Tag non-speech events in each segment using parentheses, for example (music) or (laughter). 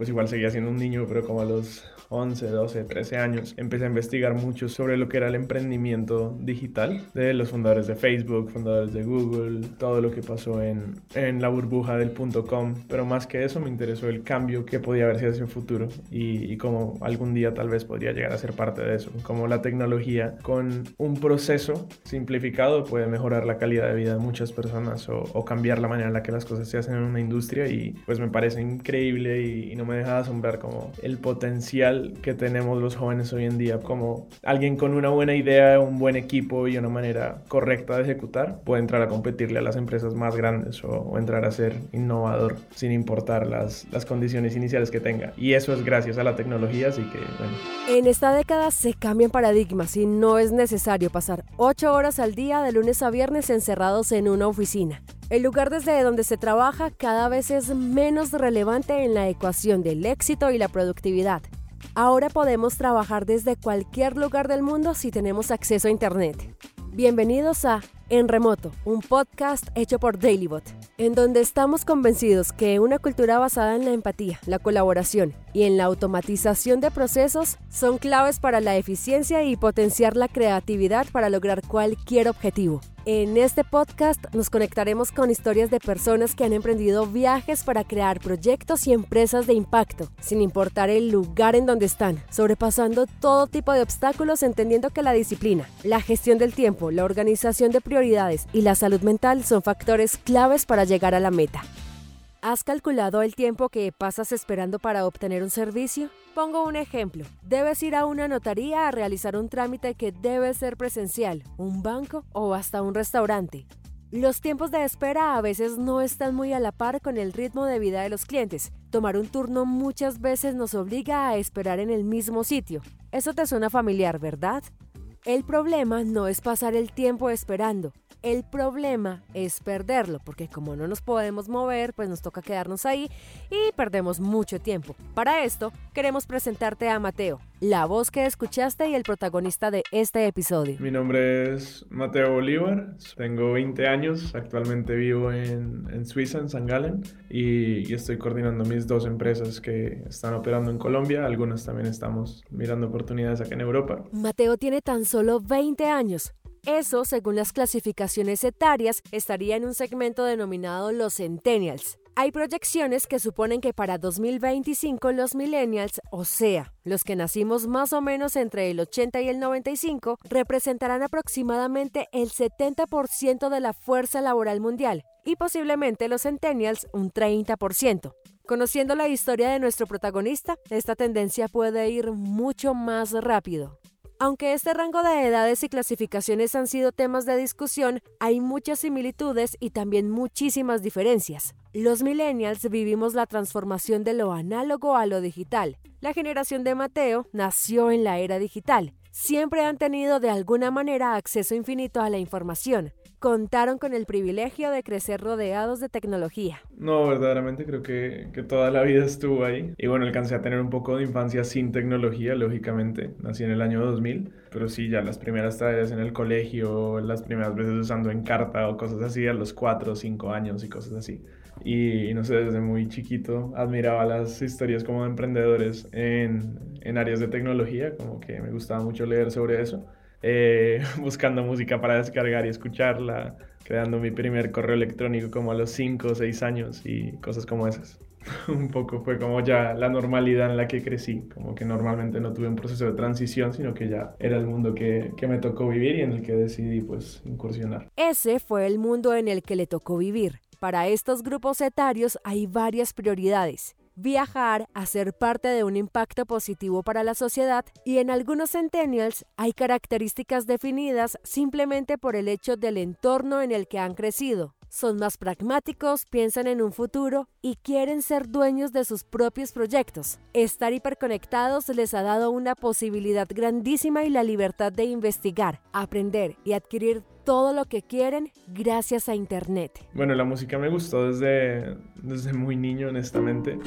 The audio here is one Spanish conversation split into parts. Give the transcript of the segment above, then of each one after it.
pues igual seguía siendo un niño, pero como a los 11, 12, 13 años, empecé a investigar mucho sobre lo que era el emprendimiento digital de los fundadores de Facebook, fundadores de Google, todo lo que pasó en, en la burbuja del punto com, pero más que eso me interesó el cambio que podía haber hacia el futuro y, y cómo algún día tal vez podría llegar a ser parte de eso, cómo la tecnología con un proceso simplificado puede mejorar la calidad de vida de muchas personas o, o cambiar la manera en la que las cosas se hacen en una industria y pues me parece increíble y, y no me deja de asombrar como el potencial que tenemos los jóvenes hoy en día, como alguien con una buena idea, un buen equipo y una manera correcta de ejecutar, puede entrar a competirle a las empresas más grandes o, entrar a ser innovador sin importar las, las condiciones iniciales que tenga. Y eso es gracias a la tecnología, así que bueno. En esta década se cambian paradigmas y no es necesario pasar ocho horas al día de lunes a viernes encerrados en una oficina. El lugar desde donde se trabaja cada vez es menos relevante en la ecuación del éxito y la productividad. Ahora podemos trabajar desde cualquier lugar del mundo si tenemos acceso a Internet. Bienvenidos a En Remoto, un podcast hecho por Dailybot, en donde estamos convencidos que una cultura basada en la empatía, la colaboración y en la automatización de procesos son claves para la eficiencia y potenciar la creatividad para lograr cualquier objetivo. En este podcast nos conectaremos con historias de personas que han emprendido viajes para crear proyectos y empresas de impacto, sin importar el lugar en donde están, sobrepasando todo tipo de obstáculos entendiendo que la disciplina, la gestión del tiempo, la organización de prioridades y la salud mental son factores claves para llegar a la meta. ¿Has calculado el tiempo que pasas esperando para obtener un servicio? Pongo un ejemplo. Debes ir a una notaría a realizar un trámite que debe ser presencial, un banco o hasta un restaurante. Los tiempos de espera a veces no están muy a la par con el ritmo de vida de los clientes. Tomar un turno muchas veces nos obliga a esperar en el mismo sitio. Eso te suena familiar, ¿verdad? El problema no es pasar el tiempo esperando, el problema es perderlo, porque como no nos podemos mover, pues nos toca quedarnos ahí y perdemos mucho tiempo. Para esto, queremos presentarte a Mateo, la voz que escuchaste y el protagonista de este episodio. Mi nombre es Mateo Bolívar, tengo 20 años, actualmente vivo en, en Suiza, en San Galen, y, y estoy coordinando mis dos empresas que están operando en Colombia, algunas también estamos mirando oportunidades acá en Europa. Mateo tiene tan solo 20 años, eso, según las clasificaciones etarias, estaría en un segmento denominado los centennials. Hay proyecciones que suponen que para 2025 los millennials, o sea, los que nacimos más o menos entre el 80 y el 95, representarán aproximadamente el 70% de la fuerza laboral mundial y posiblemente los centennials un 30%. Conociendo la historia de nuestro protagonista, esta tendencia puede ir mucho más rápido. Aunque este rango de edades y clasificaciones han sido temas de discusión, hay muchas similitudes y también muchísimas diferencias. Los millennials vivimos la transformación de lo análogo a lo digital. La generación de Mateo nació en la era digital. Siempre han tenido de alguna manera acceso infinito a la información contaron con el privilegio de crecer rodeados de tecnología. No, verdaderamente creo que, que, toda la vida estuvo ahí. Y bueno, alcancé a tener un poco de infancia sin tecnología, lógicamente. Nací en el año 2000, pero sí, ya las primeras tareas en el colegio, las primeras veces usando Encarta o cosas así a los 4 o 5 años y cosas así. Y, no sé, desde muy chiquito admiraba las historias como de emprendedores en, en áreas de tecnología, como que me gustaba mucho leer sobre eso. Eh, (laughs) buscando música para descargar y escucharla, creando mi primer correo electrónico como a los 5 o 6 años y cosas como esas. (laughs) un poco fue como ya la normalidad en la que crecí, como que normalmente no tuve un proceso de transición, sino que ya era el mundo que, que me tocó vivir y en el que decidí pues incursionar. Ese fue el mundo en el que le tocó vivir. Para estos grupos etarios hay varias prioridades viajar, hacer parte de un impacto positivo para la sociedad y en algunos centennials hay características definidas simplemente por el hecho del entorno en el que han crecido. Son más pragmáticos, piensan en un futuro y quieren ser dueños de sus propios proyectos. Estar hiperconectados les ha dado una posibilidad grandísima y la libertad de investigar, aprender y adquirir todo lo que quieren gracias a Internet. Bueno, la música me gustó desde, desde muy niño, honestamente.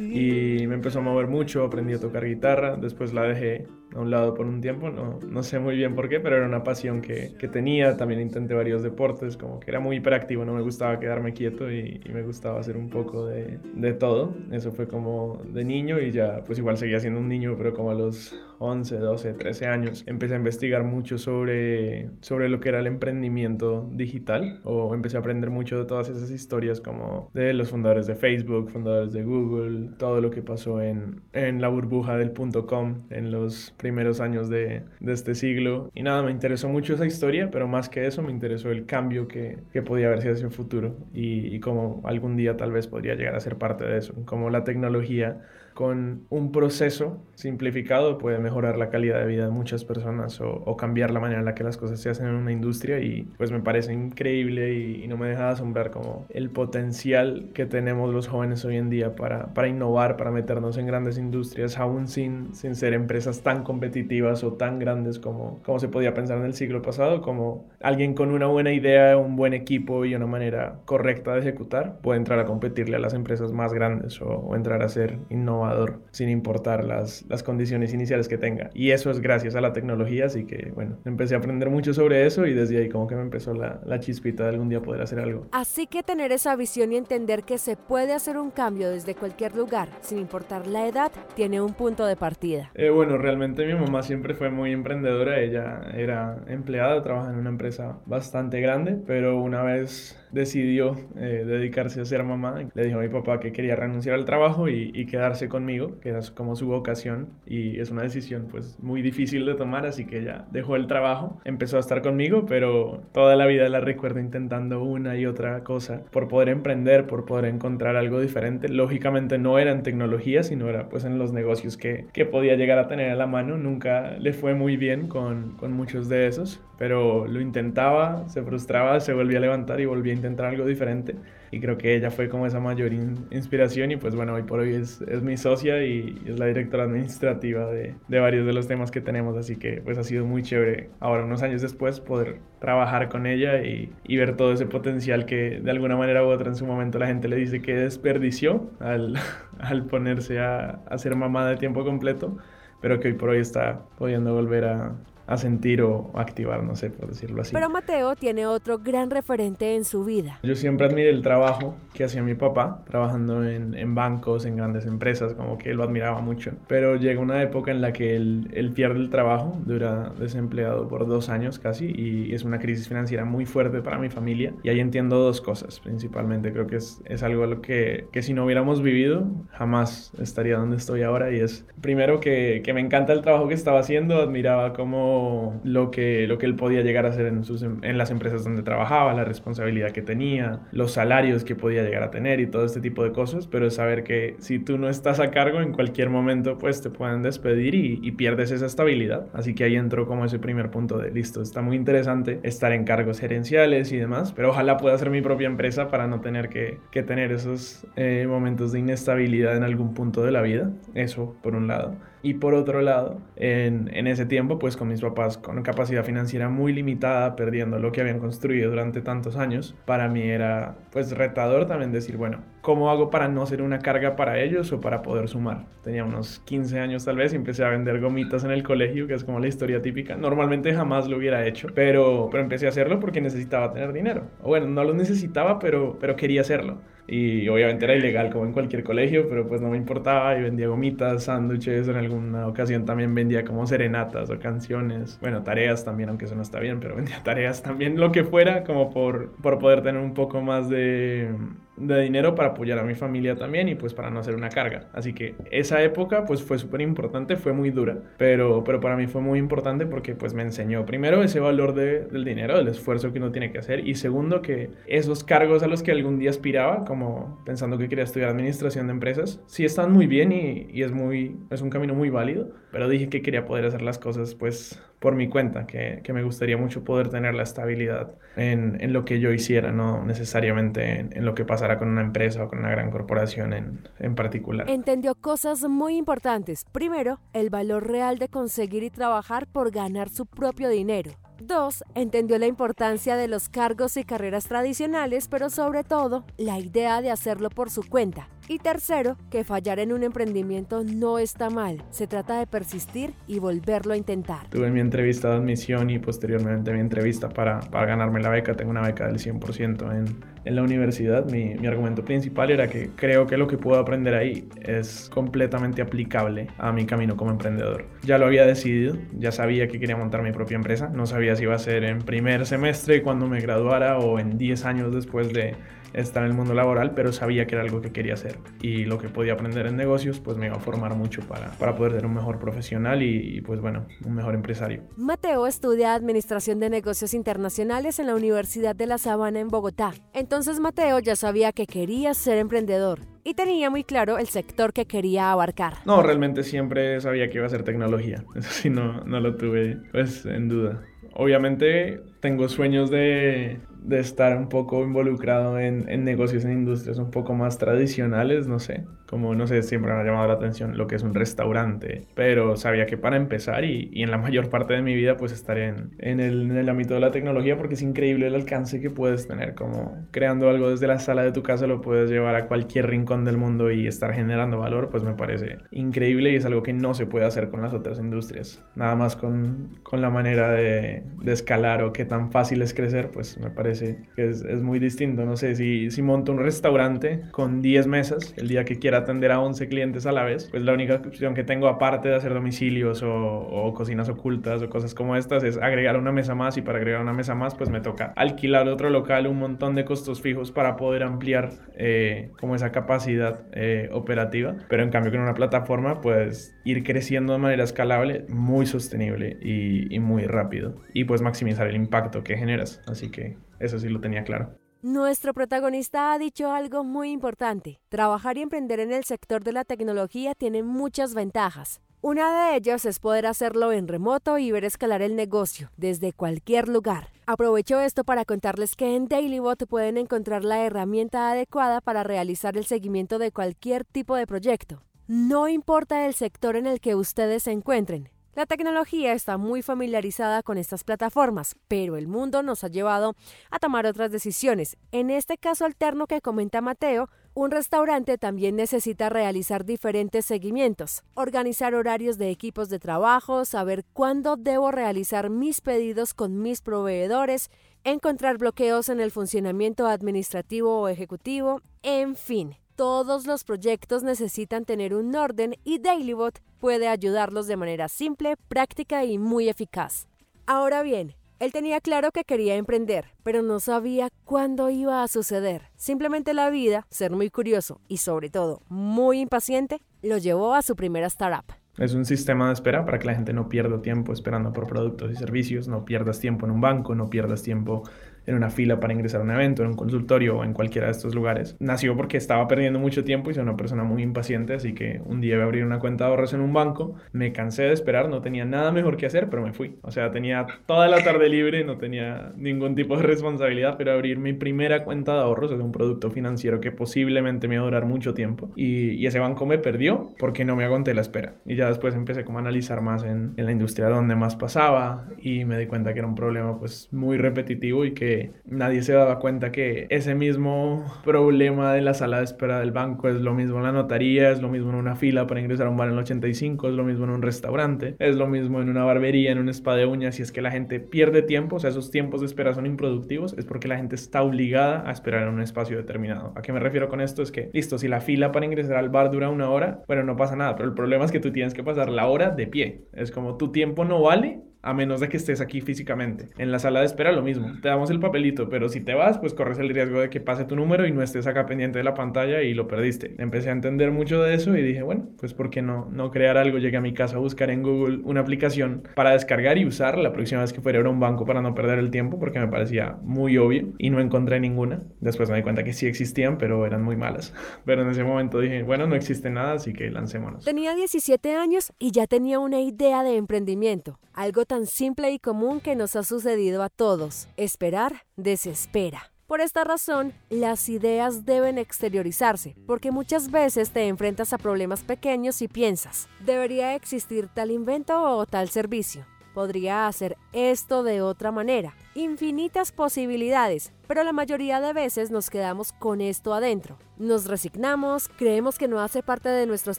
y me empezó a mover mucho, aprendí a tocar guitarra, después la dejé a un lado por un tiempo, no, no sé muy bien por qué, pero era una pasión que, que, tenía. También intenté varios deportes, como que era muy hiperactivo, no me gustaba quedarme quieto y, y me gustaba hacer un poco de, de, todo. Eso fue como de niño y ya pues igual seguía siendo un niño, pero como a los 11, 12, 13 años empecé a investigar mucho sobre, sobre lo que era el emprendimiento digital o empecé a aprender mucho de todas esas historias como de los fundadores de Facebook, fundadores de Google, todo lo que pasó en, en la burbuja del punto com en los primeros años de, de, este siglo. Y nada, me interesó mucho esa historia, pero más que eso me interesó el cambio que, que podía haberse hacia el futuro y, y cómo algún día tal vez podría llegar a ser parte de eso, cómo la tecnología con un proceso simplificado puede mejorar la calidad de vida de muchas personas o, o, cambiar la manera en la que las cosas se hacen en una industria y pues me parece increíble y, y, no me deja de asombrar como el potencial que tenemos los jóvenes hoy en día para, para innovar, para meternos en grandes industrias aún sin, sin ser empresas tan competitivas o tan grandes como, como se podía pensar en el siglo pasado, como alguien con una buena idea, un buen equipo y una manera correcta de ejecutar puede entrar a competirle a las empresas más grandes o, o entrar a ser innovador sin importar las, las condiciones iniciales que tenga. Y eso es gracias a la tecnología, así que bueno, empecé a aprender mucho sobre eso y desde ahí como que me empezó la, la chispita de algún día poder hacer algo. Así que tener esa visión y entender que se puede hacer un cambio desde cualquier lugar, sin importar la edad, tiene un punto de partida. Eh, bueno, realmente mi mamá siempre fue muy emprendedora, ella era empleada, trabaja en una empresa bastante grande, pero una vez decidió eh, dedicarse a ser mamá, le dijo a mi papá que quería renunciar al trabajo y, quedarse conmigo, que era como su vocación y es una decisión pues muy difícil de tomar, así que ella dejó el trabajo, empezó a estar conmigo, pero toda la vida la recuerdo intentando una y otra cosa por poder emprender, por poder encontrar algo diferente. Lógicamente no era en tecnología, sino era pues en los negocios que, que podía llegar a tener a la mano. Nunca le fue muy bien con, con muchos de esos, pero lo intentaba, se frustraba, se volvía a levantar y volvía a intentar algo diferente. Y creo que ella fue como esa mayor in inspiración y pues bueno, hoy por hoy es, es mi socia y es la directora administrativa de, de, varios de los temas que tenemos, así que pues ha sido muy chévere ahora unos años después poder trabajar con ella y, y ver todo ese potencial que de alguna manera u otra en su momento la gente le dice que desperdició al, (laughs) al ponerse a, a ser mamá de tiempo completo, pero que hoy por hoy está pudiendo volver a, a sentir o activar, no sé, por decirlo así. Pero Mateo tiene otro gran referente en su vida. Yo siempre admiré el trabajo que hacía mi papá, trabajando en, en bancos, en grandes empresas, como que lo admiraba mucho. Pero llega una época en la que él, él, pierde el trabajo, dura desempleado por dos años casi, y es una crisis financiera muy fuerte para mi familia. Y ahí entiendo dos cosas, principalmente. Creo que es, es algo a lo que, que si no hubiéramos vivido, jamás estaría donde estoy ahora. Y es, primero, que, que me encanta el trabajo que estaba haciendo, admiraba cómo lo que, lo que él podía llegar a hacer en, sus, en las empresas donde trabajaba, la responsabilidad que tenía, los salarios que podía llegar a tener y todo este tipo de cosas, pero saber que si tú no estás a cargo, en cualquier momento pues te pueden despedir y, y pierdes esa estabilidad. Así que ahí entró como ese primer punto de listo, está muy interesante estar en cargos gerenciales y demás, pero ojalá pueda hacer mi propia empresa para no tener que, que tener esos eh, momentos de inestabilidad en algún punto de la vida. Eso por un lado. Y por otro lado, en, en, ese tiempo, pues con mis papás con capacidad financiera muy limitada, perdiendo lo que habían construido durante tantos años, para mí era pues retador también decir, bueno, ¿cómo hago para no ser una carga para ellos o para poder sumar? Tenía unos 15 años tal vez y empecé a vender gomitas en el colegio, que es como la historia típica. Normalmente jamás lo hubiera hecho, pero, pero empecé a hacerlo porque necesitaba tener dinero. O bueno, no lo necesitaba, pero, pero quería hacerlo y obviamente era ilegal como en cualquier colegio, pero pues no me importaba. Y vendía gomitas, sándwiches, en alguna ocasión también vendía como serenatas o canciones, bueno, tareas también, aunque eso no está bien, pero (laughs) vendía tareas también, lo que fuera, como por, por poder tener un poco más de, de dinero para apoyar a mi familia también y pues para no hacer una carga. Así que esa época pues fue súper importante, fue muy dura, pero, pero para mí fue muy importante porque pues me enseñó primero ese valor de, del dinero, del esfuerzo que uno tiene que hacer y segundo que esos cargos a los que algún día aspiraba, como pensando que quería estudiar administración de empresas, sí están muy bien y, y es, muy, es un camino muy válido, pero dije que quería poder hacer las cosas pues por mi cuenta, que, que, me gustaría mucho poder tener la estabilidad en, en lo que yo hiciera, no necesariamente en, en, lo que pasara con una empresa o con una gran corporación en, particular. Entendió cosas muy importantes. Primero, el valor real de conseguir y trabajar por ganar su propio dinero. Dos, entendió la importancia de los cargos y carreras tradicionales, pero sobre todo la idea de hacerlo por su cuenta. Y tercero, que fallar en un emprendimiento no está mal, se trata de persistir y volverlo a intentar. Tuve mi entrevista de admisión y posteriormente mi entrevista para, para ganarme la beca, tengo una beca del 100% en, en la universidad. Mi, mi argumento principal era que creo que lo que puedo aprender ahí es completamente aplicable a mi camino como emprendedor. Ya lo había decidido, ya sabía que quería montar mi propia empresa, no sabía si iba a ser en primer semestre cuando me graduara o en 10 años después de estar en el mundo laboral, pero sabía que era algo que quería hacer y lo que podía aprender en negocios pues me iba a formar mucho para, para poder ser un mejor profesional y, y pues bueno, un mejor empresario. Mateo estudia Administración de Negocios Internacionales en la Universidad de La Sabana en Bogotá. Entonces Mateo ya sabía que quería ser emprendedor y tenía muy claro el sector que quería abarcar. No, realmente siempre sabía que iba a ser tecnología, (laughs) eso sí no, no lo tuve pues en duda. Obviamente tengo sueños de, de estar un poco involucrado en, en, negocios en industrias un poco más tradicionales, no sé, como no sé, siempre me ha llamado la atención lo que es un restaurante, pero sabía que para empezar y, y en la mayor parte de mi vida pues estaré en, en, el, en, el, ámbito de la tecnología porque es increíble el alcance que puedes tener, como creando algo desde la sala de tu casa lo puedes llevar a cualquier rincón del mundo y estar generando valor, pues me parece increíble y es algo que no se puede hacer con las otras industrias, nada más con, con la manera de, de escalar o qué tan fácil es crecer, pues me parece que es, es muy distinto, no sé, si, si monto un restaurante con 10 mesas, el día que quiera atender a 11 clientes a la vez, pues la única opción que tengo aparte de hacer domicilios o, cocinas ocultas o cosas como estas es agregar una mesa más y para agregar una mesa más pues me toca alquilar otro local, un montón de costos fijos para poder ampliar eh, como esa capacidad eh, operativa, pero en cambio con una plataforma pues ir creciendo de manera escalable, muy sostenible y, y muy rápido. Y pues maximizar el impacto que generas, así que eso sí lo tenía claro. Nuestro protagonista ha dicho algo muy importante. Trabajar y emprender en el sector de la tecnología tiene muchas ventajas. Una de ellas es poder hacerlo en remoto y ver escalar el negocio desde cualquier lugar. Aprovecho esto para contarles que en DailyBot pueden encontrar la herramienta adecuada para realizar el seguimiento de cualquier tipo de proyecto. No importa el sector en el que ustedes se encuentren, la tecnología está muy familiarizada con estas plataformas, pero el mundo nos ha llevado a tomar otras decisiones. En este caso alterno que comenta Mateo, un restaurante también necesita realizar diferentes seguimientos, organizar horarios de equipos de trabajo, saber cuándo debo realizar mis pedidos con mis proveedores, encontrar bloqueos en el funcionamiento administrativo o ejecutivo, en fin. Todos los proyectos necesitan tener un orden y DailyBot puede ayudarlos de manera simple, práctica y muy eficaz. Ahora bien, él tenía claro que quería emprender, pero no sabía cuándo iba a suceder. Simplemente la vida, ser muy curioso y sobre todo muy impaciente, lo llevó a su primera startup. Es un sistema de espera para que la gente no pierda tiempo esperando por productos y servicios, no pierdas tiempo en un banco, no pierdas tiempo en una fila para ingresar a un evento, en un consultorio o en cualquiera de estos lugares. Nació porque estaba perdiendo mucho tiempo y soy una persona muy impaciente, así que un día iba a abrir una cuenta de ahorros en un banco, me cansé de esperar, no tenía nada mejor que hacer, pero me fui. O sea, tenía toda la tarde libre, no tenía ningún tipo de responsabilidad, pero abrir mi primera cuenta de ahorros es un producto financiero que posiblemente me iba a durar mucho tiempo y, y ese banco me perdió porque no me aguanté la espera. Y ya después empecé como a analizar más en, en la industria donde más pasaba y me di cuenta que era un problema pues muy repetitivo y que nadie se daba cuenta que ese mismo problema de la sala de espera del banco es lo mismo en la notaría, es lo mismo en una fila para ingresar a un bar en el 85, es lo mismo en un restaurante, es lo mismo en una barbería, en un spa de uñas, y es que la gente pierde tiempo, o sea, esos tiempos de espera son improductivos, es porque la gente está obligada a esperar en un espacio determinado. ¿A qué me refiero con esto? Es que, listo, si la fila para ingresar al bar dura una hora, bueno, no pasa nada, pero el problema es que tú tienes que pasar la hora de pie. Es como tu tiempo no vale a menos de que estés aquí físicamente. En la sala de espera lo mismo, te damos el papelito, pero si te vas, pues corres el riesgo de que pase tu número y no estés acá pendiente de la pantalla y lo perdiste. Empecé a entender mucho de eso y dije, bueno, pues ¿por qué no, no crear algo? Llegué a mi casa a buscar en Google una aplicación para descargar y usar la próxima vez que fuera a un banco para no perder el tiempo porque me parecía muy obvio y no encontré ninguna. Después me di cuenta que sí existían, pero eran muy malas. (laughs) Pero en ese momento dije, bueno, no existe nada, así que lancémonos. Tenía 17 años y ya tenía una idea de emprendimiento, algo tan simple y común que nos ha sucedido a todos. Esperar desespera. Por esta razón, las ideas deben exteriorizarse, porque muchas veces te enfrentas a problemas pequeños y piensas, ¿debería existir tal invento o tal servicio? Podría hacer esto de otra manera. Infinitas posibilidades, pero la mayoría de veces nos quedamos con esto adentro. Nos resignamos, creemos que no hace parte de nuestros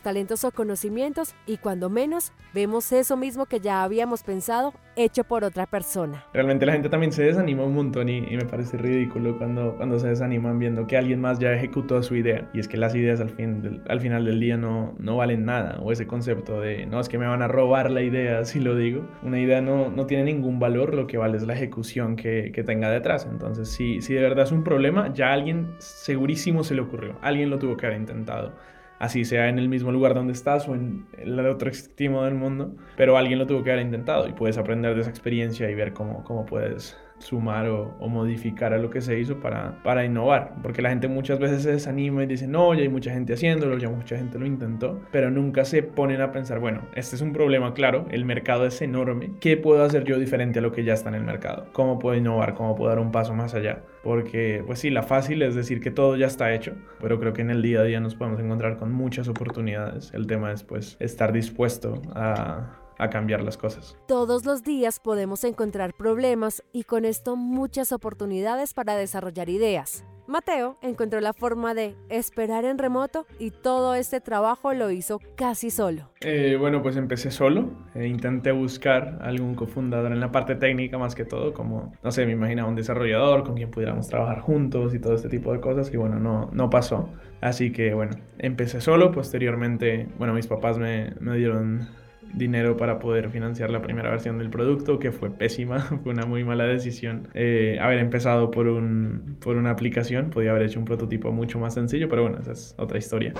talentos o conocimientos y cuando menos vemos eso mismo que ya habíamos pensado hecho por otra persona. Realmente la gente también se desanima un montón y, me parece ridículo cuando, cuando se desaniman viendo que alguien más ya ejecutó su idea. Y es que las ideas al, fin al final del día no, no valen nada. O ese concepto de, no, es que me van a robar la idea, (laughs) si lo digo. Una idea no, no tiene ningún valor, lo que vale es la ejecución que, tenga detrás. Entonces, si, si de verdad es un problema, ya alguien segurísimo se le ocurrió. Alguien lo tuvo que haber intentado así sea en el mismo lugar donde estás o en el otro extremo del mundo, pero alguien lo tuvo que haber intentado y puedes aprender de esa experiencia y ver cómo, cómo puedes sumar o, modificar a lo que se hizo para, para innovar, porque la gente muchas veces se desanima y dice, no, ya hay mucha gente haciéndolo, ya mucha gente lo intentó, pero nunca se ponen a pensar, bueno, este es un problema claro, el mercado es enorme, ¿qué puedo hacer yo diferente a lo que ya está en el mercado? ¿Cómo puedo innovar? ¿Cómo puedo dar un paso más allá? Porque, pues sí, la fácil es decir que todo ya está hecho, pero creo que en el día a día nos podemos encontrar con muchas oportunidades. El tema es, pues, estar dispuesto a a cambiar las cosas. Todos los días podemos encontrar problemas y con esto muchas oportunidades para desarrollar ideas. Mateo encontró la forma de esperar en remoto y todo este trabajo lo hizo casi solo. Eh, bueno, pues empecé solo. e intenté buscar algún cofundador en la parte técnica más que todo, como, no sé, me imaginaba un desarrollador con quien pudiéramos trabajar juntos y todo este tipo de cosas y bueno, no, no pasó. Así que bueno, empecé solo. Posteriormente, bueno, mis papás me, me dieron dinero para poder financiar la primera versión del producto, que fue pésima, (laughs) fue una muy mala decisión eh, haber empezado por, un, por una aplicación, podía haber hecho un prototipo mucho más sencillo, pero bueno, esa es otra historia.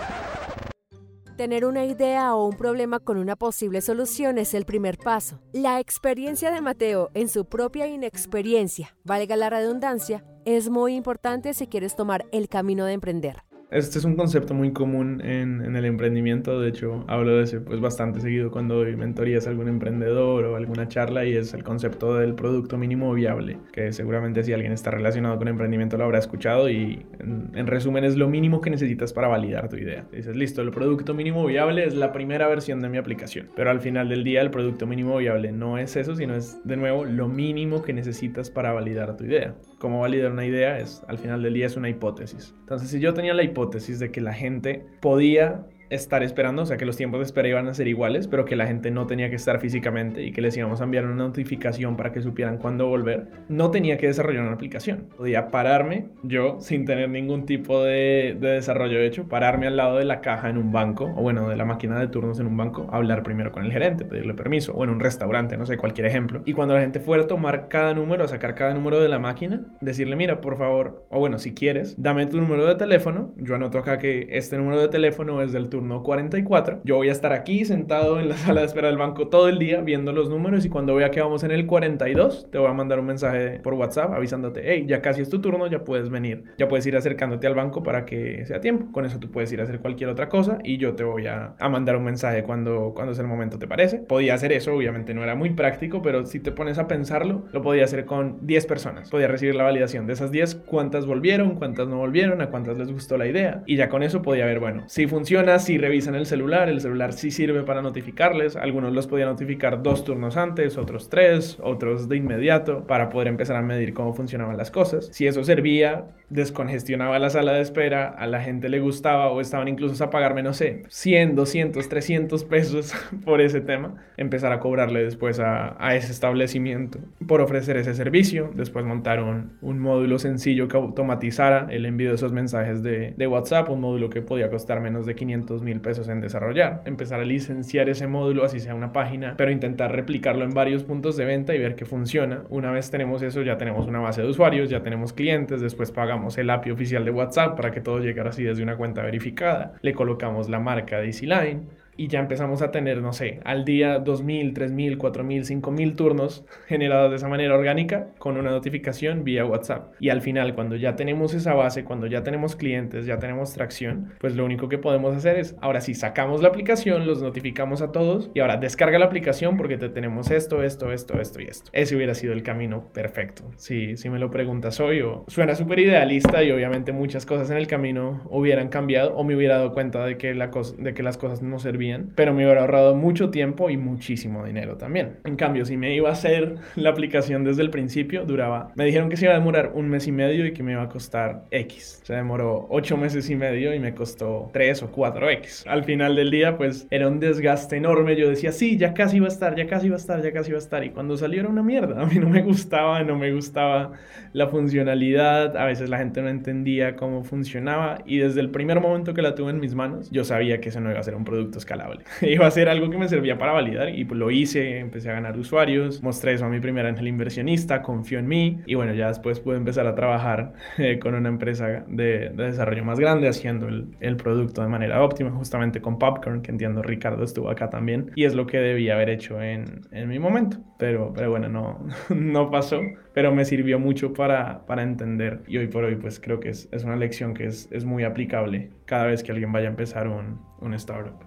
Tener una idea o un problema con una posible solución es el primer paso. La experiencia de Mateo en su propia inexperiencia, valga la redundancia, es muy importante si quieres tomar el camino de emprender. Este es un concepto muy común en, el emprendimiento, de hecho hablo de ese pues bastante seguido cuando doy mentorías a algún emprendedor o alguna charla y es el concepto del producto mínimo viable, que seguramente si alguien está relacionado con emprendimiento lo habrá escuchado y en, en resumen es lo mínimo que necesitas para validar tu idea. Dices, listo, el producto mínimo viable es la primera versión de mi aplicación, pero al final del día el producto mínimo viable no es eso, sino es de nuevo lo mínimo que necesitas para validar tu idea. ¿Cómo validar una idea? Es al final del día es una hipótesis. Entonces si yo tenía la hipótesis de que la gente podía estar esperando, o sea que los tiempos de espera iban a ser iguales, pero que la gente no tenía que estar físicamente y que les íbamos a enviar una notificación para que supieran cuándo volver, no tenía que desarrollar una aplicación. Podía pararme yo sin tener ningún tipo de, desarrollo hecho, pararme al lado de la caja en un banco, o bueno, de la máquina de turnos en un banco, hablar primero con el gerente, pedirle permiso, o en un restaurante, no sé, cualquier ejemplo. Y cuando la gente fuera a tomar cada número, a sacar cada número de la máquina, decirle, mira, por favor, o bueno, si quieres, dame tu número de teléfono, yo anoto acá que este número de teléfono es del turno turno 44. Yo voy a estar aquí sentado en la (laughs) sala de espera del banco todo el día viendo los números y cuando vea que vamos en el 42, te voy a mandar un mensaje por WhatsApp avisándote, hey, ya casi es tu turno, ya puedes venir, ya puedes ir acercándote al banco para que sea tiempo. Con eso tú puedes ir a hacer cualquier otra cosa y yo te voy a, a mandar un mensaje cuando, cuando sea el momento, ¿te parece? Podía hacer eso, obviamente no era muy práctico, pero si te pones a pensarlo, lo podía hacer con 10 personas. Podía recibir la validación de esas 10, cuántas volvieron, cuántas no volvieron, a cuántas les gustó la idea. Y ya con eso podía ver, bueno, si funciona, si si revisan el celular, el celular sí sirve para notificarles. Algunos los podía notificar dos turnos antes, otros tres, otros de inmediato, para poder empezar a medir cómo funcionaban las cosas. Si eso servía, descongestionaba la sala de espera, a la gente le gustaba o estaban incluso a pagarme, no sé, 100, 200, 300 pesos (laughs) por ese tema, empezar a cobrarle después a, a ese establecimiento por ofrecer ese servicio. Después montaron un módulo sencillo que automatizara el envío de esos mensajes de, de WhatsApp, un módulo que podía costar menos de 500 mil pesos en desarrollar. Empezar a licenciar ese módulo, así sea una página, pero intentar replicarlo en varios puntos de venta y ver que funciona. Una vez tenemos eso, ya tenemos una base de usuarios, ya tenemos clientes, después pagamos el API oficial de WhatsApp para que todo llegue así desde una cuenta verificada. Le colocamos la marca de EasyLine y ya empezamos a tener, no sé, al día 2.000, 3.000, 4.000, 5.000 turnos generados de esa manera orgánica con una notificación vía WhatsApp. Y al final, cuando ya tenemos esa base, cuando ya tenemos clientes, ya tenemos tracción, pues lo único que podemos hacer es, ahora sí, sacamos la aplicación, los notificamos a todos y ahora descarga la aplicación porque te tenemos esto, esto, esto, esto y esto. Ese hubiera sido el camino perfecto. Si, si me lo preguntas hoy, o suena súper idealista y obviamente muchas cosas en el camino hubieran cambiado o me hubiera dado cuenta de que, la de que las cosas no servían bien, pero me hubiera ahorrado mucho tiempo y muchísimo dinero también. En cambio, si me iba a hacer (laughs) la aplicación desde el principio, duraba, me dijeron que se iba a demorar un mes y medio y que me iba a costar X. Se demoró ocho meses y medio y me costó 3 o 4X. Al final del día, pues era un desgaste enorme. Yo decía, sí, ya casi va a estar, ya casi va a estar, ya casi va a estar. Y cuando salió era una mierda. A mí no me gustaba, no me gustaba la funcionalidad. A veces la gente no entendía cómo funcionaba. Y desde el primer momento que la tuve en mis manos, yo sabía que eso no iba a ser un producto escalable. (laughs) iba a ser algo que me servía para validar. Y lo hice, empecé a ganar usuarios, mostré eso a mi primer ángel inversionista, confió en mí. Y bueno, ya después pude empezar a trabajar (laughs) eh, con una empresa de, desarrollo más grande, haciendo el, el producto de manera óptima, justamente con Popcorn, que entiendo Ricardo estuvo acá también. Y es lo que debía haber hecho en, en mi momento. Pero, pero bueno, no, (laughs) no pasó pero me sirvió mucho para, para entender y hoy por hoy pues creo que es, es una lección que es, es, muy aplicable cada vez que alguien vaya a empezar un,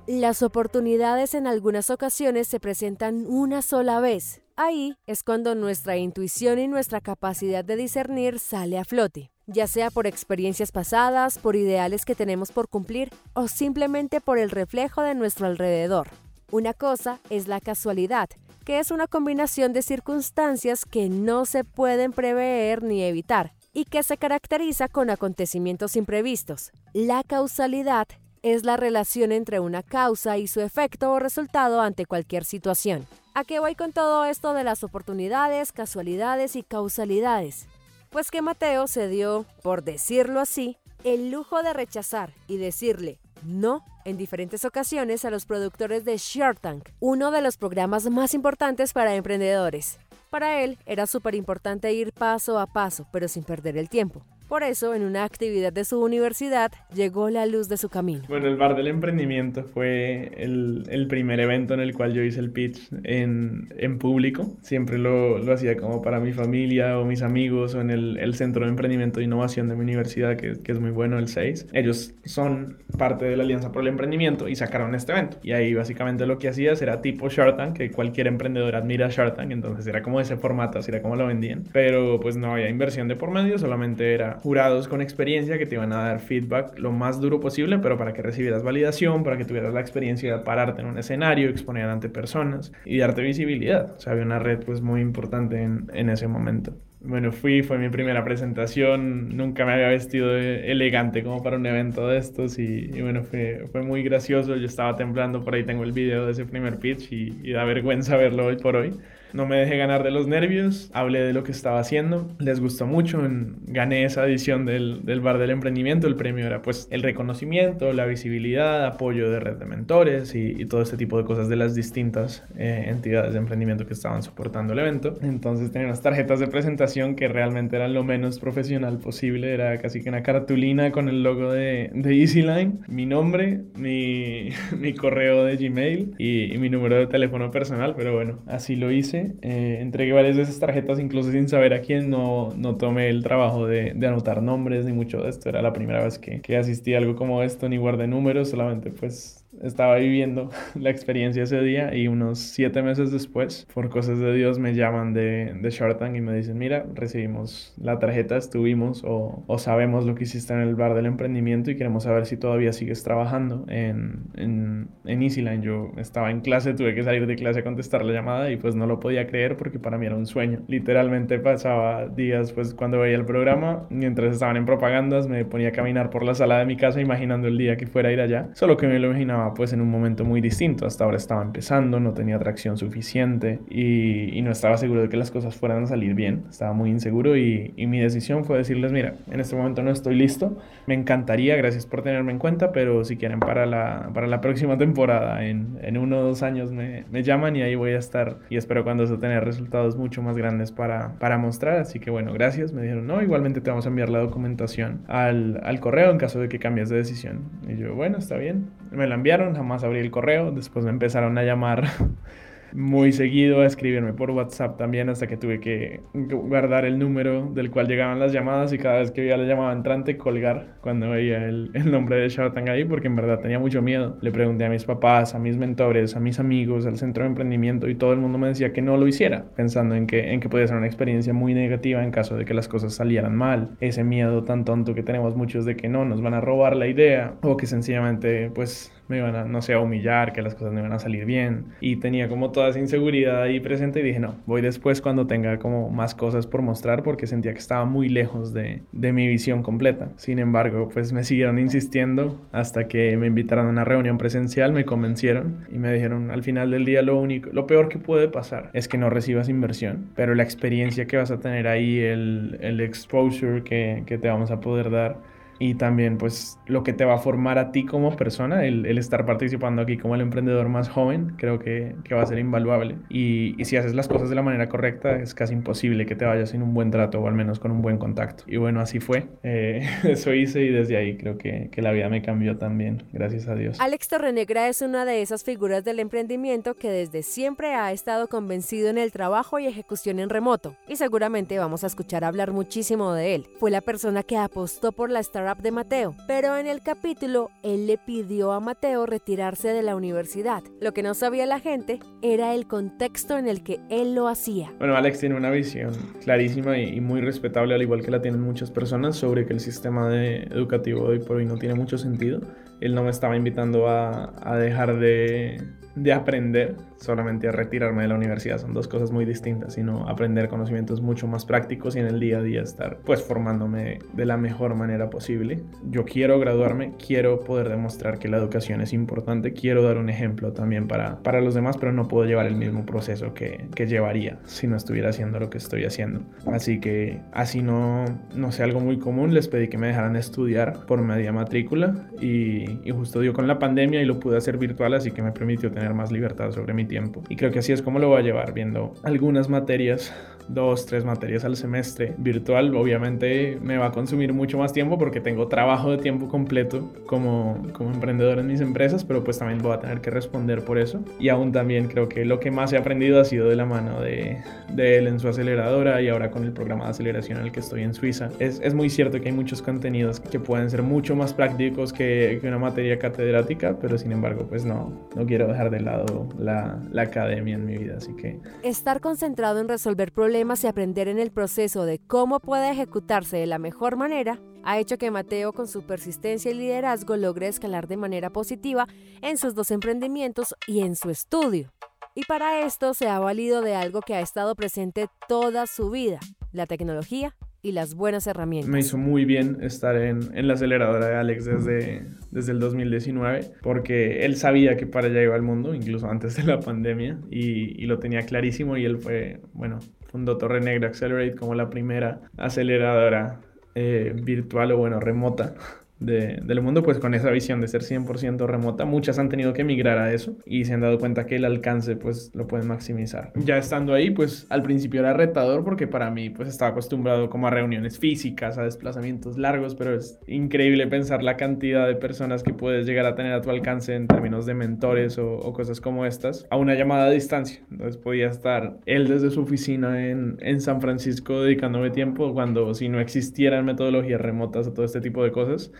Las oportunidades en algunas ocasiones se presentan una sola vez. Ahí es cuando nuestra intuición y nuestra capacidad de discernir sale a flote, ya sea por experiencias pasadas, por ideales que tenemos por cumplir o simplemente por el reflejo de nuestro alrededor. Una cosa es la casualidad que es una combinación de circunstancias que no se pueden prever ni evitar y que se caracteriza con acontecimientos imprevistos. La causalidad es la relación entre una causa y su efecto o resultado ante cualquier situación. ¿A qué voy con todo esto de las oportunidades, casualidades y causalidades? Pues que Mateo se dio, por decirlo así, el lujo de rechazar y decirle no en diferentes ocasiones a los productores de Shark Tank, uno de los programas más importantes para emprendedores. Para él era súper importante ir paso a paso, pero sin perder el tiempo. Por eso, en una actividad de su universidad, llegó la luz de su camino. Bueno, el Bar del Emprendimiento fue el, el primer evento en el cual yo hice el pitch en, en público. Siempre lo, lo, hacía como para mi familia o mis amigos o en el, el Centro de Emprendimiento e Innovación de mi universidad, que, que, es muy bueno, el 6. Ellos son parte de la Alianza por el Emprendimiento y sacaron este evento. Y ahí básicamente lo que hacías era tipo Shark Tank, que cualquier emprendedor admira Shark Tank, entonces era como ese formato, así era como lo vendían. Pero pues no había inversión de por medio, solamente era jurados con experiencia que te iban a dar feedback lo más duro posible, pero para que recibieras validación, para que tuvieras la experiencia de pararte en un escenario, exponer ante personas y darte visibilidad. O sea, había una red pues muy importante en, en ese momento. Bueno, fui, fue mi primera presentación, nunca me había vestido elegante como para un evento de estos y, y, bueno, fue, fue muy gracioso, yo estaba temblando, por ahí tengo el video de ese primer pitch y, y da vergüenza verlo hoy por hoy. No me dejé ganar de los nervios, hablé de lo que estaba haciendo, les gustó mucho, gané esa edición del, del, Bar del Emprendimiento, el premio era pues el reconocimiento, la visibilidad, apoyo de red de mentores y, todo este tipo de cosas de las distintas eh, entidades de emprendimiento que estaban soportando el evento. Entonces tenía unas tarjetas de presentación que realmente eran lo menos profesional posible, era casi que una cartulina con el logo de, de EasyLine, mi nombre, mi, (laughs) mi correo de Gmail y mi número de teléfono personal, pero bueno, así lo hice eh, entregué varias de esas tarjetas incluso sin saber a quién, no, no tomé el trabajo de, anotar nombres ni mucho de esto, era la primera vez que, que asistí a algo como esto, ni guardé números, solamente pues estaba viviendo (laughs) la experiencia ese día y unos siete meses después, por cosas de Dios, me llaman de, de Shark Tank y me dicen, mira, recibimos la tarjeta, estuvimos o, o, sabemos lo que hiciste en el bar del emprendimiento y queremos saber si todavía sigues trabajando en, en, en EasyLine. Yo estaba en clase, tuve que salir de clase a contestar la llamada y pues no lo podía creer porque para mí era un sueño. Literalmente pasaba días pues cuando veía el programa, mientras estaban en propagandas, me ponía a caminar por la sala de mi casa imaginando el día que fuera a ir allá, solo que me lo imaginaba pues en un momento muy distinto. Hasta ahora estaba empezando, no tenía atracción suficiente y, no estaba seguro de que las cosas fueran a salir bien. Estaba muy inseguro y, y, mi decisión fue decirles, mira, en este momento no estoy listo. Me encantaría, gracias por tenerme en cuenta, pero si quieren para la, para la próxima temporada, en, en uno o dos años me, me, llaman y ahí voy a estar y espero cuando eso tener resultados mucho más grandes para, para mostrar. Así que bueno, gracias. Me dijeron, no, igualmente te vamos a enviar la documentación al, al correo en caso de que cambies de decisión. Y yo, bueno, está bien. Me la enviaron, jamás abrí el correo, después me empezaron a llamar (laughs) muy seguido a escribirme por WhatsApp también hasta que tuve que guardar el número del cual llegaban las llamadas y cada vez que veía la llamada entrante colgar cuando veía el, el nombre de Shark Tank ahí porque en verdad tenía mucho miedo. Le pregunté a mis papás, a mis mentores, a mis amigos, al centro de emprendimiento y todo el mundo me decía que no lo hiciera, pensando en que, en que podía ser una experiencia muy negativa en caso de que las cosas salieran mal. Ese miedo tan tonto que tenemos muchos de que no, nos van a robar la idea o que sencillamente pues me iban a, no sé, a humillar, que las cosas no iban a salir bien. Y tenía como toda esa inseguridad ahí presente y dije, no, voy después cuando tenga como más cosas por mostrar porque sentía que estaba muy lejos de, de mi visión completa. Sin embargo, pues me siguieron insistiendo hasta que me invitaron a una reunión presencial, me convencieron y me dijeron, al final del día lo único, lo peor que puede pasar es que no recibas inversión, pero la experiencia que vas a tener ahí, el, el exposure que, que te vamos a poder dar, y también pues lo que te va a formar a ti como persona, el, el estar participando aquí como el emprendedor más joven, creo que, que va a ser invaluable. Y, y, si haces las cosas de la manera correcta, es casi imposible que te vayas sin un buen trato o al menos con un buen contacto. Y bueno, así fue. Eh, (laughs) eso hice y desde ahí creo que, que, la vida me cambió también, gracias a Dios. Alex Torrenegra es una de esas figuras del emprendimiento que desde siempre ha estado convencido en el trabajo y ejecución en remoto. Y seguramente vamos a escuchar hablar muchísimo de él. Fue la persona que apostó por la startup de Mateo, pero en el capítulo él le pidió a Mateo retirarse de la universidad. Lo que no sabía la gente era el contexto en el que él lo hacía. Bueno, Alex tiene una visión clarísima y, muy respetable, al igual que la tienen muchas personas, sobre que el sistema educativo hoy por hoy no tiene mucho sentido. Él no me estaba invitando a, dejar de, de aprender solamente retirarme de la universidad. Son dos cosas muy distintas, sino aprender conocimientos mucho más prácticos y en el día a día estar pues formándome de la mejor manera posible. Yo quiero graduarme, quiero poder demostrar que la educación es importante, quiero dar un ejemplo también para, para los demás, pero no puedo llevar el mismo proceso que, que llevaría si no estuviera haciendo lo que estoy haciendo. Así que así no, no sé, algo muy común, les pedí que me dejaran estudiar por media matrícula y, y justo dio con la pandemia y lo pude hacer virtual, así que me permitió tener más libertad sobre mi tiempo. Y creo que así es como lo voy a llevar, viendo algunas materias dos, tres materias al semestre. Virtual obviamente me va a consumir mucho más tiempo porque tengo trabajo de tiempo completo como, como emprendedor en mis empresas, pero pues también voy a tener que responder por eso. Y aún también creo que lo que más he aprendido ha sido de la mano de, de él en su aceleradora y ahora con el programa de aceleración en el que estoy en Suiza. Es, es muy cierto que hay muchos contenidos que pueden ser mucho más prácticos que, que, una materia catedrática, pero sin embargo pues no, no quiero dejar de lado la, la academia en mi vida, así que... Estar concentrado en resolver problemas y aprender en el proceso de cómo puede ejecutarse de la mejor manera, ha hecho que Mateo con su persistencia y liderazgo logre escalar de manera positiva en sus dos emprendimientos y en su estudio. Y para esto se ha valido de algo que ha estado presente toda su vida, la tecnología y las buenas herramientas. Me hizo muy bien estar en, en, la aceleradora de Alex desde, desde el 2019, porque él sabía que para allá iba el mundo, incluso antes de la pandemia, y, y lo tenía clarísimo y él fue, bueno, fundó Torre Negra Accelerate como la primera aceleradora eh, virtual o bueno, remota de, del mundo, pues con esa visión de ser 100% remota, muchas han tenido que migrar a eso y se han dado cuenta que el alcance pues lo pueden maximizar. Ya estando ahí, pues al principio era retador porque para mí pues estaba acostumbrado como a reuniones físicas, a desplazamientos largos, pero es increíble pensar la cantidad de personas que puedes llegar a tener a tu alcance en términos de mentores o, o cosas como estas a una llamada a distancia. Entonces podía estar él desde su oficina en, en San Francisco dedicándome tiempo cuando si no existieran metodologías remotas o todo este tipo de cosas,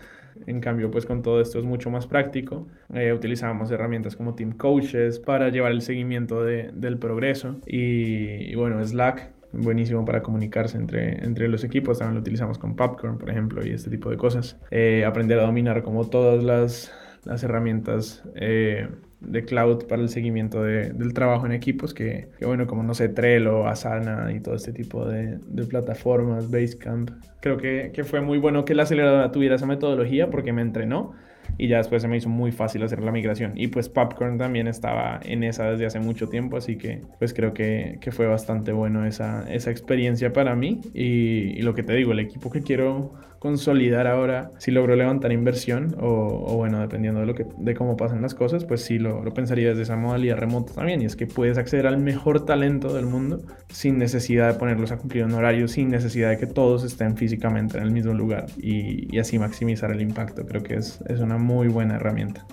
en cambio, pues con todo esto es mucho más práctico. Eh, utilizábamos herramientas como Team Coaches para llevar el seguimiento de, del progreso. Y, y, bueno, Slack, buenísimo para comunicarse entre, entre los equipos. También lo utilizamos con Popcorn, por ejemplo, y este tipo de cosas. Eh, aprender a dominar como todas las, las herramientas. Eh, de cloud para el seguimiento de, del trabajo en equipos, que, que, bueno, como no sé, Trello, Asana y todo este tipo de, de plataformas, Basecamp. Creo que, que, fue muy bueno que la aceleradora tuviera esa metodología porque me entrenó y ya después se me hizo muy fácil hacer la migración. Y pues Popcorn también estaba en esa desde hace mucho tiempo, así que pues creo que, que fue bastante bueno esa, esa experiencia para mí. Y, y, lo que te digo, el equipo que quiero consolidar ahora, si logro levantar inversión o, o, bueno, dependiendo de, lo que, de cómo pasan las cosas, pues sí lo, pensaría desde esa modalidad remota también. Y es que puedes acceder al mejor talento del mundo sin necesidad de ponerlos a cumplir un horario, sin necesidad de que todos estén físicamente en el mismo lugar y, y así maximizar el impacto. Creo que es, es una muy buena herramienta.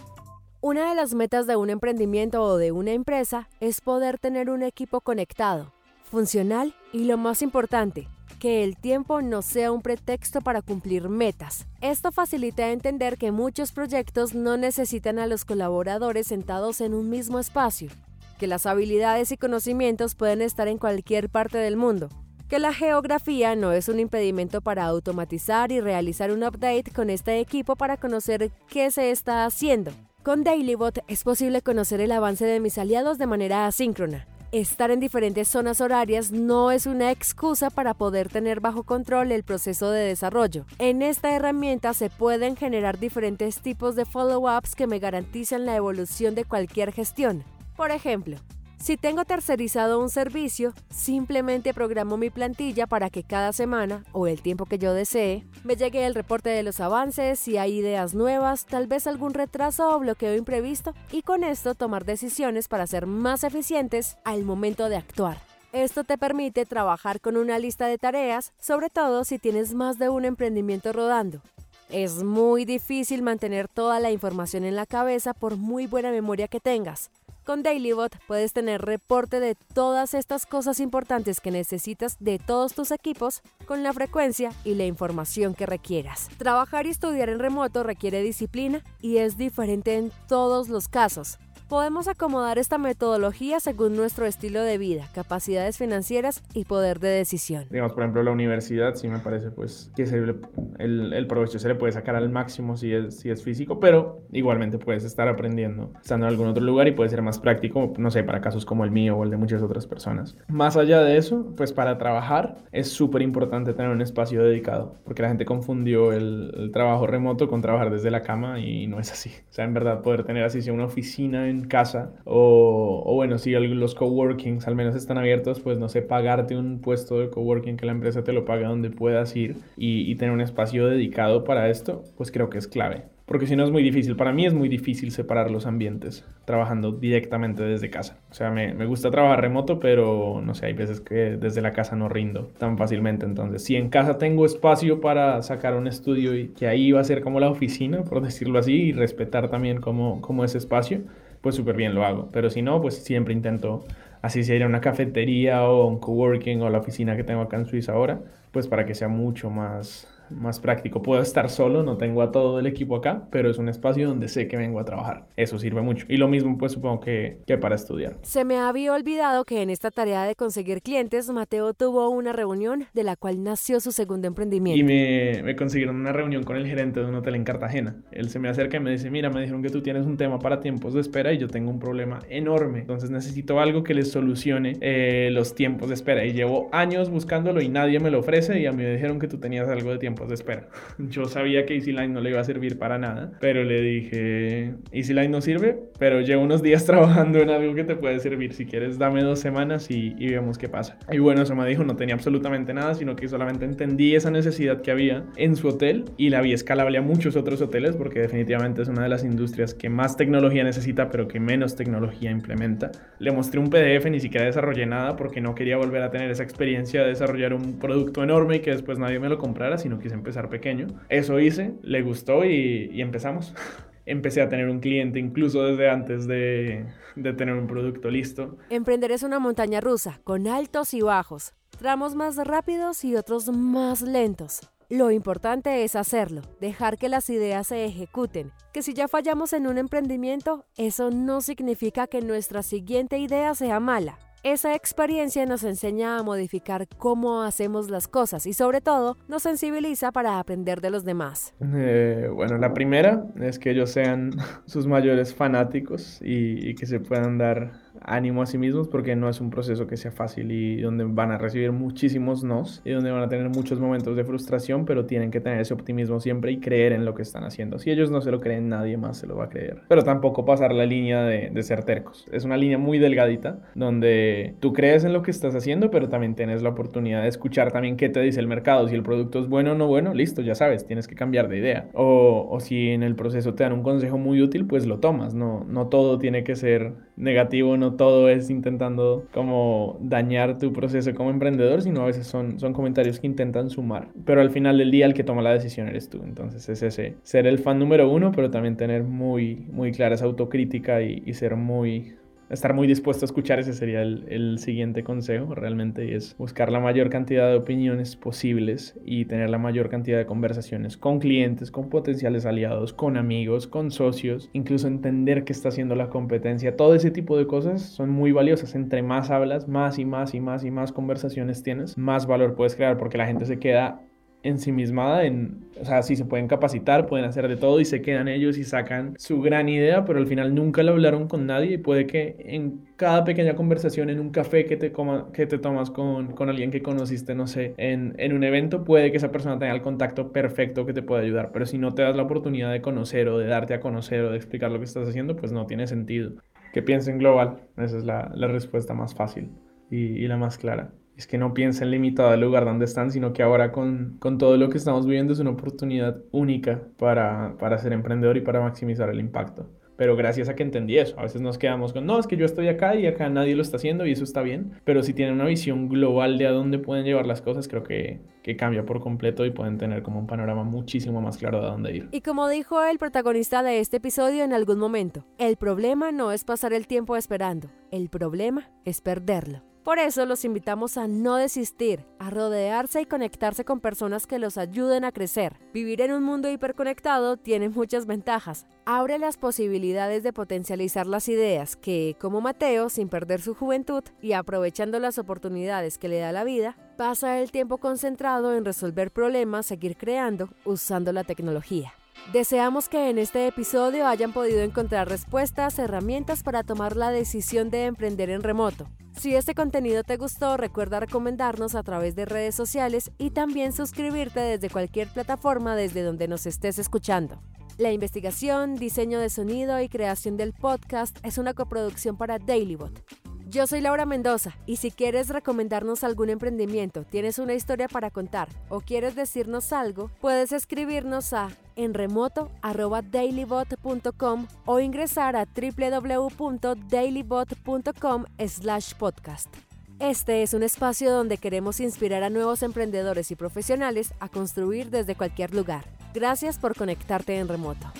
Una de las metas de un emprendimiento o de una empresa es poder tener un equipo conectado, funcional y lo más importante, que el tiempo no sea un pretexto para cumplir metas. Esto facilita entender que muchos proyectos no necesitan a los colaboradores sentados en un mismo espacio, que las habilidades y conocimientos pueden estar en cualquier parte del mundo, que la geografía no es un impedimento para automatizar y realizar un update con este equipo para conocer qué se está haciendo, Con DailyBot es posible conocer el avance de mis aliados de manera asíncrona. Estar en diferentes zonas horarias no es una excusa para poder tener bajo control el proceso de desarrollo. En esta herramienta se pueden generar diferentes tipos de follow-ups que me garantizan la evolución de cualquier gestión. Por ejemplo, si tengo tercerizado un servicio, simplemente programo mi plantilla para que cada semana, o el tiempo que yo desee, me llegue el reporte de los avances, si hay ideas nuevas, tal vez algún retraso o bloqueo imprevisto, y con esto tomar decisiones para ser más eficientes al momento de actuar. Esto te permite trabajar con una lista de tareas, sobre todo si tienes más de un emprendimiento rodando. Es muy difícil mantener toda la información en la cabeza por muy buena memoria que tengas. Con DailyBot puedes tener reporte de todas estas cosas importantes que necesitas de todos tus equipos con la frecuencia y la información que requieras. Trabajar y estudiar en remoto requiere disciplina y es diferente en todos los casos. Podemos acomodar esta metodología según nuestro estilo de vida, capacidades financieras y poder de decisión. Digamos, por ejemplo, la universidad sí me parece pues que el, el, provecho se le puede sacar al máximo si es, si es físico, pero igualmente puedes estar aprendiendo estando en algún otro lugar y puede ser más práctico, no sé, para casos como el mío o el de muchas otras personas. Más allá de eso, pues para trabajar es súper importante tener un espacio dedicado, porque la gente confundió el, el trabajo remoto con trabajar desde la cama y no es así. O sea, en verdad poder tener así sea una oficina en casa o, bueno, si los coworkings al menos están abiertos, pues no sé, pagarte un puesto de coworking que la empresa te lo paga donde puedas ir y tener un espacio dedicado para esto, pues creo que es clave porque si no es muy difícil. Para mí es muy difícil separar los ambientes trabajando directamente desde casa. O sea, me, me, gusta trabajar remoto, pero no sé, hay veces que desde la casa no rindo tan fácilmente. Entonces, si en casa tengo espacio para sacar un estudio y que ahí va a ser como la oficina, por decirlo así, y respetar también como, como ese espacio, pues súper bien lo hago. Pero si no, pues siempre intento, así sea ir a una cafetería o un coworking o la oficina que tengo acá en Suiza ahora, pues para que sea mucho más más práctico. Puedo estar solo, no tengo a todo el equipo acá, pero es un espacio donde sé que vengo a trabajar. Eso sirve mucho. Y lo mismo, pues supongo que, que para estudiar. Se me había olvidado que en esta tarea de conseguir clientes, Mateo tuvo una reunión de la cual nació su segundo emprendimiento. Y me, me consiguieron una reunión con el gerente de un hotel en Cartagena. Él se me acerca y me dice, mira, me dijeron que tú tienes un tema para tiempos de espera y yo tengo un problema enorme. Entonces necesito algo que les solucione eh, los tiempos de espera. Y llevo años buscándolo y nadie me lo ofrece y a mí me dijeron que tú tenías algo de tiempo de espera. Yo sabía que EasyLine no le iba a servir para nada, pero le dije, EasyLine no sirve, pero llevo unos días (laughs) trabajando en algo que te puede servir. Si quieres, dame dos semanas y, y vemos qué pasa. Y bueno, eso me dijo, no tenía absolutamente nada, sino que solamente entendí esa necesidad que había en su hotel y la vi escalable a muchos otros hoteles porque definitivamente es una de las industrias que más tecnología necesita, pero que menos tecnología implementa. Le mostré un PDF, ni siquiera desarrollé nada porque no quería volver a tener esa experiencia de desarrollar un producto enorme y que después nadie me lo comprara, sino que empezar pequeño. Eso hice, le gustó y, empezamos. (laughs) Empecé a tener un cliente incluso desde antes de tener un producto listo. Emprender es una montaña rusa, con altos y bajos, tramos más rápidos y otros más lentos. Lo importante es hacerlo, dejar que las ideas se ejecuten, que si ya fallamos en un emprendimiento, eso no significa que nuestra siguiente idea sea mala. Esa experiencia nos enseña a modificar cómo hacemos las cosas y sobre todo nos sensibiliza para aprender de los demás. Eh, bueno, la primera es que ellos sean (laughs) sus mayores fanáticos y, y que se puedan dar ánimo a sí mismos porque no es un proceso que sea fácil y donde van a recibir muchísimos nos y donde van a tener muchos momentos de frustración, pero tienen que tener ese optimismo siempre y creer en lo que están haciendo. Si ellos no se lo creen, nadie más se lo va a creer. Pero tampoco pasar la línea de, de ser tercos. Es una línea muy delgadita donde tú crees en lo que estás haciendo, pero también tienes la oportunidad de escuchar también qué te dice el mercado. Si el producto es bueno o no bueno, listo, ya sabes, tienes que cambiar de idea. O, o si en el proceso te dan un consejo muy útil, pues lo tomas. No, no todo tiene que ser negativo, no todo es intentando como dañar tu proceso como emprendedor, sino a veces son, son comentarios que intentan sumar. Pero al final del día el que toma la decisión eres tú. Entonces es ese, ser el fan número uno, pero también tener muy, muy clara esa autocrítica y, y ser muy estar muy dispuesto a escuchar, ese sería el, siguiente consejo realmente, y es buscar la mayor cantidad de opiniones posibles y tener la mayor cantidad de conversaciones con clientes, con potenciales aliados, con amigos, con socios, incluso entender qué está haciendo la competencia, todo ese tipo de cosas son muy valiosas. Entre más hablas, más y más y más y más conversaciones tienes, más valor puedes crear porque la gente se queda ensimismada en, o sea, sí se pueden capacitar, pueden hacer de todo y se quedan ellos y sacan su gran idea, pero al final nunca lo hablaron con nadie. Y puede que en cada pequeña conversación, en un café que te, coma, que te tomas con, con alguien que conociste, no sé, en, en un evento, puede que esa persona tenga el contacto perfecto que te pueda ayudar, pero si no te das la oportunidad de conocer o de darte a conocer o de explicar lo que estás haciendo, pues no tiene sentido. Que piensen global, esa es la, la respuesta más fácil y la más clara es que no piensen limitado al lugar donde están, sino que ahora con, con, todo lo que estamos viviendo es una oportunidad única para, para ser emprendedor y para maximizar el impacto. Pero gracias a que entendí eso, a veces nos quedamos con, no, es que yo estoy acá y acá nadie lo está haciendo y eso está bien, pero si tienen una visión global de a dónde pueden llevar las cosas, creo que, que cambia por completo y pueden tener como un panorama muchísimo más claro de dónde ir. Y como dijo el protagonista de este episodio en algún momento, el problema no es pasar el tiempo esperando, el problema es perderlo. Por eso los invitamos a no desistir, a rodearse y conectarse con personas que los ayuden a crecer. Vivir en un mundo hiperconectado tiene muchas ventajas. Abre las posibilidades de potencializar las ideas que, como Mateo, sin perder su juventud y aprovechando las oportunidades que le da la vida, pasa el tiempo concentrado en resolver problemas, seguir creando, usando la tecnología. Deseamos que en este episodio hayan podido encontrar respuestas, herramientas para tomar la decisión de emprender en remoto. Si este contenido te gustó, recuerda recomendarnos a través de redes sociales y también suscribirte desde cualquier plataforma desde donde nos estés escuchando. La investigación, diseño de sonido y creación del podcast es una coproducción para Dailybot. Yo soy Laura Mendoza y si quieres recomendarnos algún emprendimiento, tienes una historia para contar o quieres decirnos algo, puedes escribirnos a enremoto@dailybot.com o ingresar a www.dailybot.com/podcast. Este es un espacio donde queremos inspirar a nuevos emprendedores y profesionales a construir desde cualquier lugar. Gracias por conectarte en remoto.